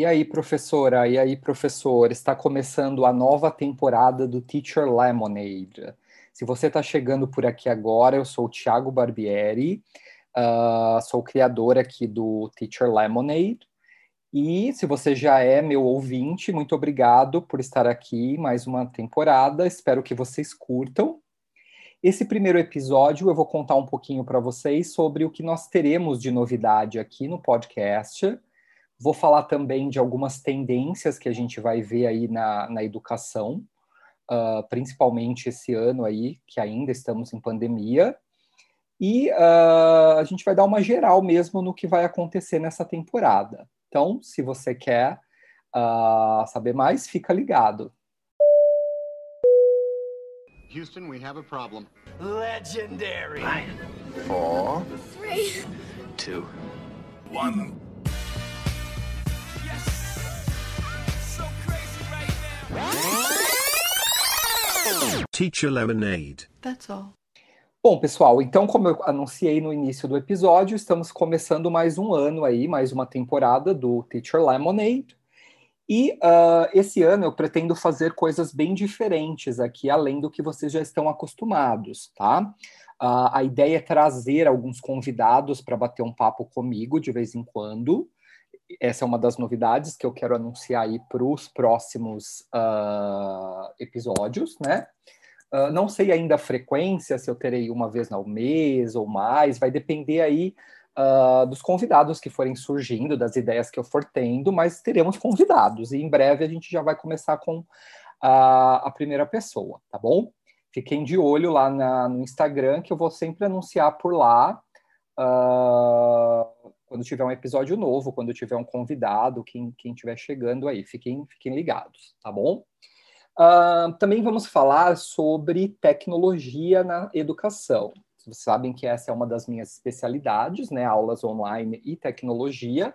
E aí, professora? E aí, professor? Está começando a nova temporada do Teacher Lemonade. Se você está chegando por aqui agora, eu sou o Thiago Barbieri, uh, sou criador aqui do Teacher Lemonade. E se você já é meu ouvinte, muito obrigado por estar aqui mais uma temporada. Espero que vocês curtam. Esse primeiro episódio eu vou contar um pouquinho para vocês sobre o que nós teremos de novidade aqui no podcast Vou falar também de algumas tendências que a gente vai ver aí na, na educação, uh, principalmente esse ano aí, que ainda estamos em pandemia. E uh, a gente vai dar uma geral mesmo no que vai acontecer nessa temporada. Então, se você quer uh, saber mais, fica ligado. Houston, we have a problem. Legendary. Five, four, three, two, one. Teacher Lemonade. That's all. Bom, pessoal, então, como eu anunciei no início do episódio, estamos começando mais um ano aí, mais uma temporada do Teacher Lemonade. E uh, esse ano eu pretendo fazer coisas bem diferentes aqui, além do que vocês já estão acostumados, tá? Uh, a ideia é trazer alguns convidados para bater um papo comigo de vez em quando essa é uma das novidades que eu quero anunciar aí para os próximos uh, episódios, né? Uh, não sei ainda a frequência, se eu terei uma vez ao mês ou mais, vai depender aí uh, dos convidados que forem surgindo, das ideias que eu for tendo, mas teremos convidados, e em breve a gente já vai começar com a, a primeira pessoa, tá bom? Fiquem de olho lá na, no Instagram, que eu vou sempre anunciar por lá. Uh, quando tiver um episódio novo, quando tiver um convidado, quem, quem estiver chegando aí, fiquem, fiquem ligados, tá bom? Uh, também vamos falar sobre tecnologia na educação. Vocês sabem que essa é uma das minhas especialidades, né? Aulas online e tecnologia.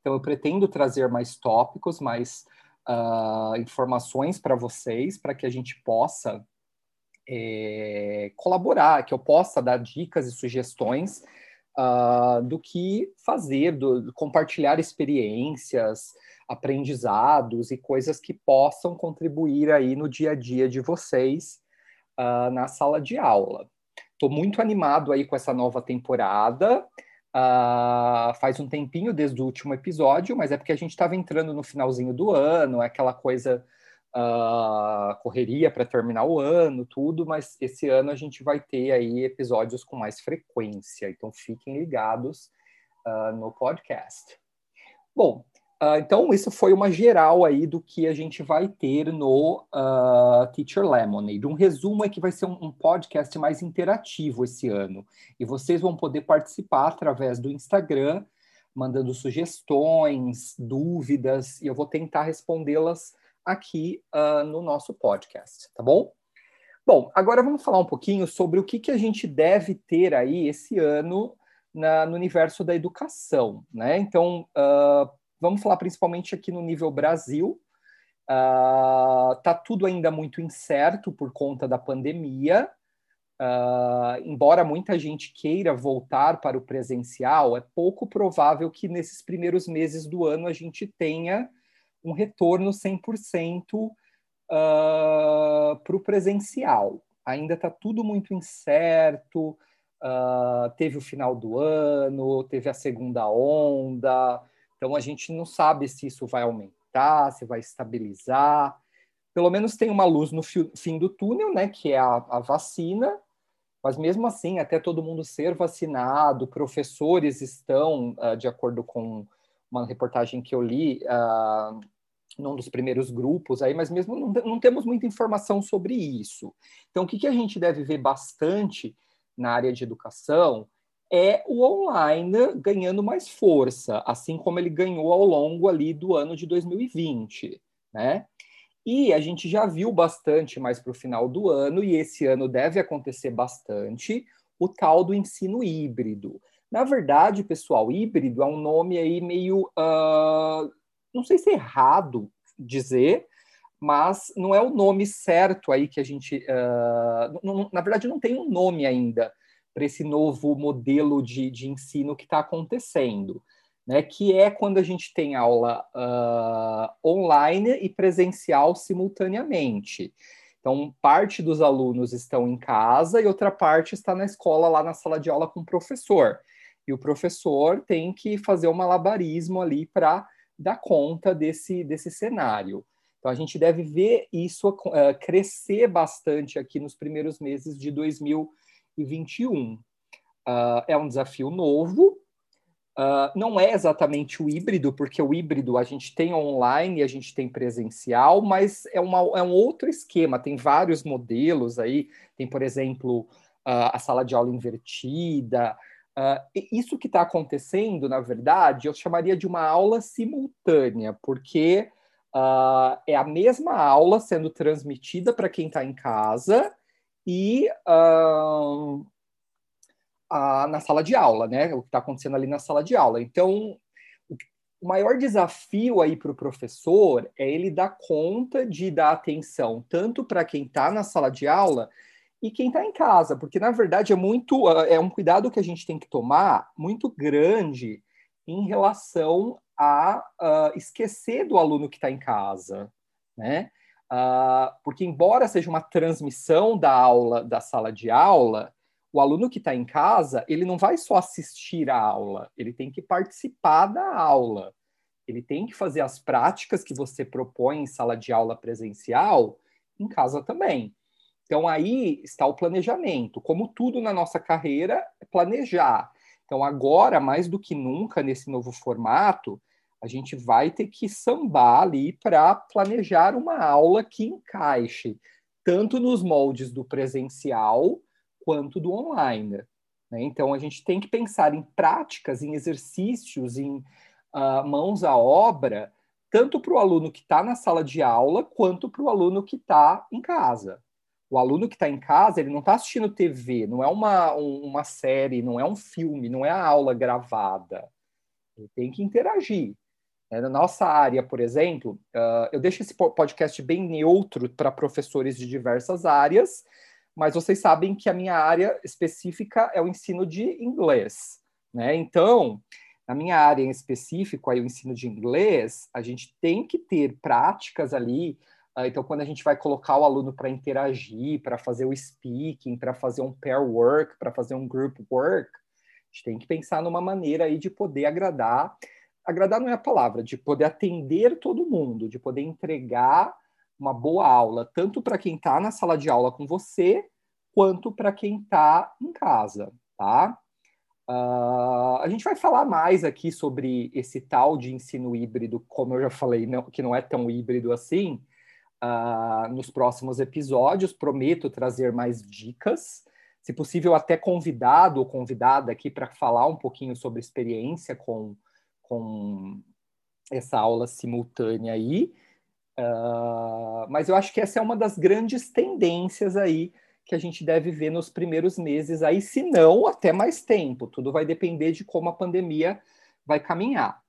Então, eu pretendo trazer mais tópicos, mais uh, informações para vocês, para que a gente possa é, colaborar, que eu possa dar dicas e sugestões uh, do que fazer, do, compartilhar experiências, aprendizados e coisas que possam contribuir aí no dia a dia de vocês uh, na sala de aula. Estou muito animado aí com essa nova temporada. Uh, faz um tempinho desde o último episódio, mas é porque a gente estava entrando no finalzinho do ano, é aquela coisa uh, correria para terminar o ano, tudo, mas esse ano a gente vai ter aí episódios com mais frequência, então fiquem ligados uh, no podcast. Bom, uh, então isso foi uma geral aí do que a gente vai ter no Teacher Lemonade. Um resumo é que vai ser um, um podcast mais interativo esse ano, e vocês vão poder participar através do Instagram, mandando sugestões, dúvidas, e eu vou tentar respondê-las aqui uh, no nosso podcast, tá bom? Bom, agora vamos falar um pouquinho sobre o que, que a gente deve ter aí esse ano na, no universo da educação, né? Então, uh, vamos falar principalmente aqui no nível Brasil. Uh, tá tudo ainda muito incerto por conta da pandemia. Uh, embora muita gente queira voltar para o presencial, é pouco provável que nesses primeiros meses do ano a gente tenha um retorno 100% uh, para o presencial. Ainda está tudo muito incerto, uh, teve o final do ano, teve a segunda onda, então a gente não sabe se isso vai aumentar, se vai estabilizar. Pelo menos tem uma luz no fim do túnel, né, que é a, a vacina, mas mesmo assim, até todo mundo ser vacinado, professores estão, uh, de acordo com uma reportagem que eu li, uh, num dos primeiros grupos aí, mas mesmo não, não temos muita informação sobre isso. Então, o que, que a gente deve ver bastante na área de educação é o online ganhando mais força, assim como ele ganhou ao longo ali do ano de 2020, né? E a gente já viu bastante mais para o final do ano, e esse ano deve acontecer bastante, o tal do ensino híbrido. Na verdade, pessoal, híbrido é um nome aí meio uh, não sei se é errado dizer, mas não é o nome certo aí que a gente. Uh, não, na verdade, não tem um nome ainda para esse novo modelo de, de ensino que está acontecendo. né, que é quando a gente tem aula uh, online e presencial simultaneamente. Então, parte dos alunos estão em casa e outra parte está na escola, lá na sala de aula com o professor. E o professor tem que fazer um malabarismo ali para dar conta desse, desse cenário. Então, a gente deve ver isso uh, crescer bastante aqui nos primeiros meses de 2021. Uh, é um desafio novo, Uh, não é exatamente o híbrido, porque o híbrido a gente tem online e a gente tem presencial, mas é, uma, é um outro esquema, tem vários modelos aí, tem, por exemplo, uh, a sala de aula invertida. Uh, isso que está acontecendo, na verdade, eu chamaria de uma aula simultânea, porque é a mesma aula sendo transmitida para quem está em casa e a, na sala de aula, né? O que está acontecendo ali na sala de aula. Então, o maior desafio aí para o professor é ele dar conta de dar atenção tanto para quem está na sala de aula e quem está em casa, porque na verdade é muito ah, é um cuidado que a gente tem que tomar muito grande em relação a uh, esquecer do aluno que está em casa, né? Uh, porque embora seja uma transmissão da aula da sala de aula, o aluno que está em casa, ele não vai só assistir a aula, ele tem que participar da aula. Ele tem que fazer as práticas que você propõe em sala de aula presencial em casa também. Então aí está o planejamento. Como tudo na nossa carreira, é planejar. Então agora, mais do que nunca nesse novo formato, a gente vai ter que sambar ali para planejar uma aula que encaixe tanto nos moldes do presencial quanto do online. Né? Então, a gente tem que pensar em práticas, em exercícios, em uh, mãos à obra, tanto para o aluno que está na sala de aula, quanto para o aluno que está em casa. O aluno que está em casa, ele não está assistindo TV, não é uma, um, uma série, não é um filme, não é a aula gravada. Ele tem que interagir. É, na nossa área, por exemplo, uh, eu deixo esse podcast bem neutro para professores de diversas áreas, mas vocês sabem que a minha área específica é o ensino de inglês, né? Então, na minha área em específico, aí o ensino de inglês, a gente tem que ter práticas ali. Ah, então, quando a gente vai colocar o aluno para interagir, para fazer o speaking, para fazer um pair work, para fazer um group work, a gente tem que pensar numa maneira aí de poder agradar. Agradar não é a palavra, de poder atender todo mundo, de poder entregar uma boa aula, tanto para quem está na sala de aula com você, quanto para quem está em casa, tá? Uh, a gente vai falar mais aqui sobre esse tal de ensino híbrido, como eu já falei, não, que não é tão híbrido assim, uh, nos próximos episódios. Prometo trazer mais dicas, se possível, até convidado ou convidada aqui para falar um pouquinho sobre experiência com, com essa aula simultânea aí. Uh, mas eu acho que essa é uma das grandes tendências aí que a gente deve ver nos primeiros meses aí, se não até mais tempo. Tudo vai depender de como a pandemia vai caminhar.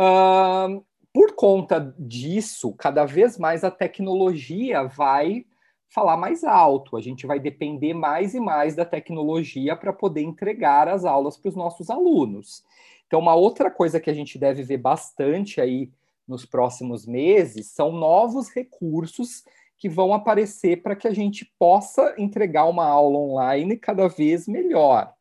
Uh, por conta disso, cada vez mais a tecnologia vai falar mais alto. A gente vai depender mais e mais da tecnologia para poder entregar as aulas para os nossos alunos. Então, uma outra coisa que a gente deve ver bastante aí nos próximos meses são novos recursos que vão aparecer para que a gente possa entregar uma aula online cada vez melhor.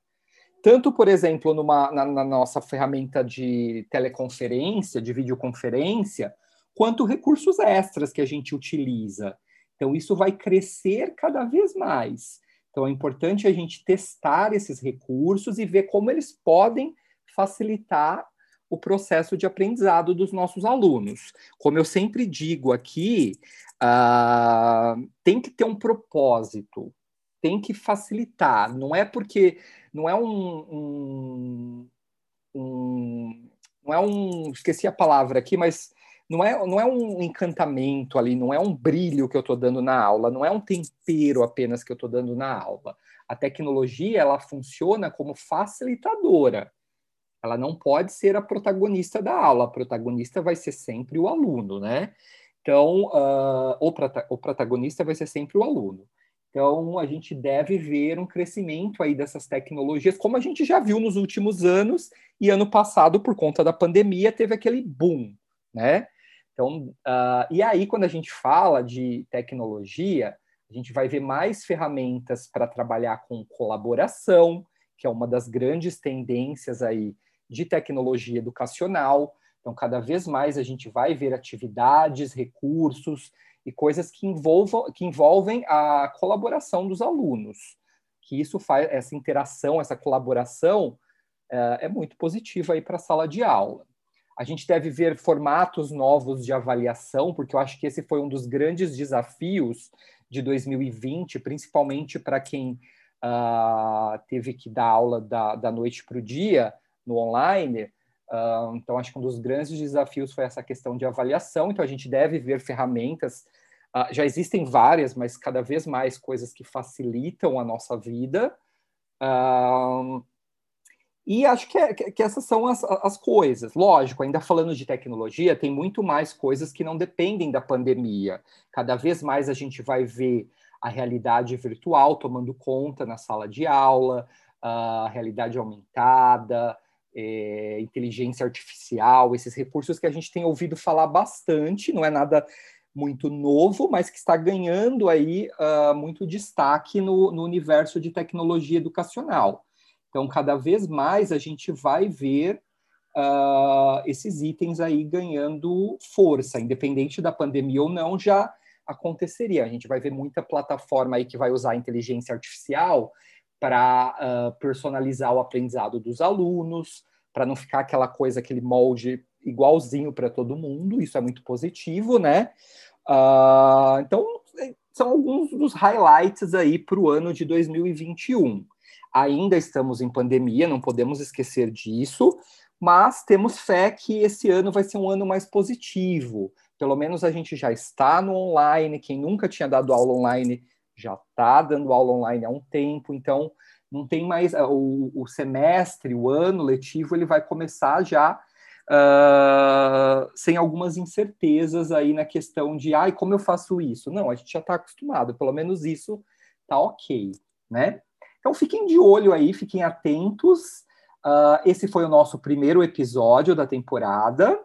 Tanto, por exemplo, numa, na, na nossa ferramenta de teleconferência, de videoconferência, quanto recursos extras que a gente utiliza. Então, isso vai crescer cada vez mais. Então, é importante a gente testar esses recursos e ver como eles podem facilitar o processo de aprendizado dos nossos alunos. Como eu sempre digo aqui, uh, tem que ter um propósito, tem que facilitar. Não é porque não é um, um, um não é um esqueci a palavra aqui, mas não é, não é um encantamento ali, não é um brilho que eu estou dando na aula, não é um tempero apenas que eu estou dando na aula. A tecnologia ela funciona como facilitadora. Ela não pode ser a protagonista da aula, a protagonista vai ser sempre o aluno, né? Então, uh, o, prota o protagonista vai ser sempre o aluno. Então, a gente deve ver um crescimento aí dessas tecnologias, como a gente já viu nos últimos anos, e ano passado, por conta da pandemia, teve aquele boom, né? Então, uh, e aí, quando a gente fala de tecnologia, a gente vai ver mais ferramentas para trabalhar com colaboração, que é uma das grandes tendências aí de tecnologia educacional. Então, cada vez mais a gente vai ver atividades, recursos e coisas que envolvam, que envolvem a colaboração dos alunos. Que isso faz, essa interação, essa colaboração é, é muito positiva aí para a sala de aula. A gente deve ver formatos novos de avaliação, porque eu acho que esse foi um dos grandes desafios de 2020, principalmente para quem uh, teve que dar aula da, da noite para o dia no online. Uh, então, acho que um dos grandes desafios foi essa questão de avaliação. Então, a gente deve ver ferramentas. Uh, já existem várias, mas cada vez mais coisas que facilitam a nossa vida. Uh, e acho que, é, que, essas são as, as coisas. Lógico, ainda falando de tecnologia, tem muito mais coisas que não dependem da pandemia. Cada vez mais a gente vai ver a realidade virtual tomando conta na sala de aula, a realidade aumentada, é, inteligência artificial, esses recursos que a gente tem ouvido falar bastante, não é nada muito novo, mas que está ganhando aí uh, muito destaque no, no, universo de tecnologia educacional. Então, cada vez mais a gente vai ver uh, esses itens aí ganhando força, independente da pandemia ou não, já aconteceria. A gente vai ver muita plataforma aí que vai usar inteligência artificial para uh, personalizar o aprendizado dos alunos, para não ficar aquela coisa, aquele molde igualzinho para todo mundo, isso é muito positivo, né? Uh, então, são alguns dos highlights aí para o ano de 2021. Ainda estamos em pandemia, não podemos esquecer disso, mas temos fé que esse ano vai ser um ano mais positivo. Pelo menos a gente já está no online, quem nunca tinha dado aula online já está dando aula online há um tempo, então não tem mais o, o semestre, o ano letivo, ele vai começar já uh, sem algumas incertezas aí na questão de, ai, como eu faço isso? Não, a gente já está acostumado, pelo menos isso tá ok, né? Então fiquem de olho aí, fiquem atentos. Uh, esse foi o nosso primeiro episódio da temporada.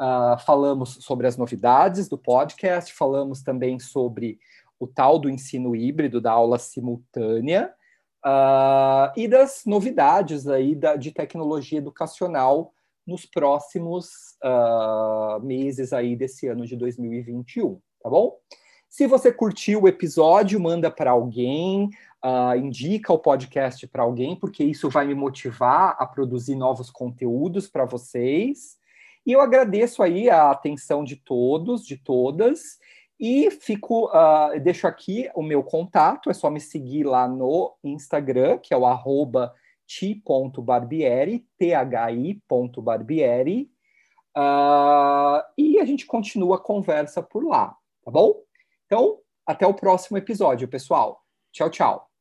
Uh, falamos sobre as novidades do podcast, falamos também sobre o tal do ensino híbrido, da aula simultânea, uh, e das novidades aí da, de tecnologia educacional nos próximos uh, meses aí desse ano de 2021, tá bom? Se você curtiu o episódio, manda para alguém, uh, indica o podcast para alguém, porque isso vai me motivar a produzir novos conteúdos para vocês. E eu agradeço aí a atenção de todos, de todas, e fico, uh, deixo aqui o meu contato, é só me seguir lá no Instagram, que é o arroba ti.barbieri, thi.barbieri, uh, e a gente continua a conversa por lá, tá bom? Então, até o próximo episódio, pessoal. Tchau, tchau.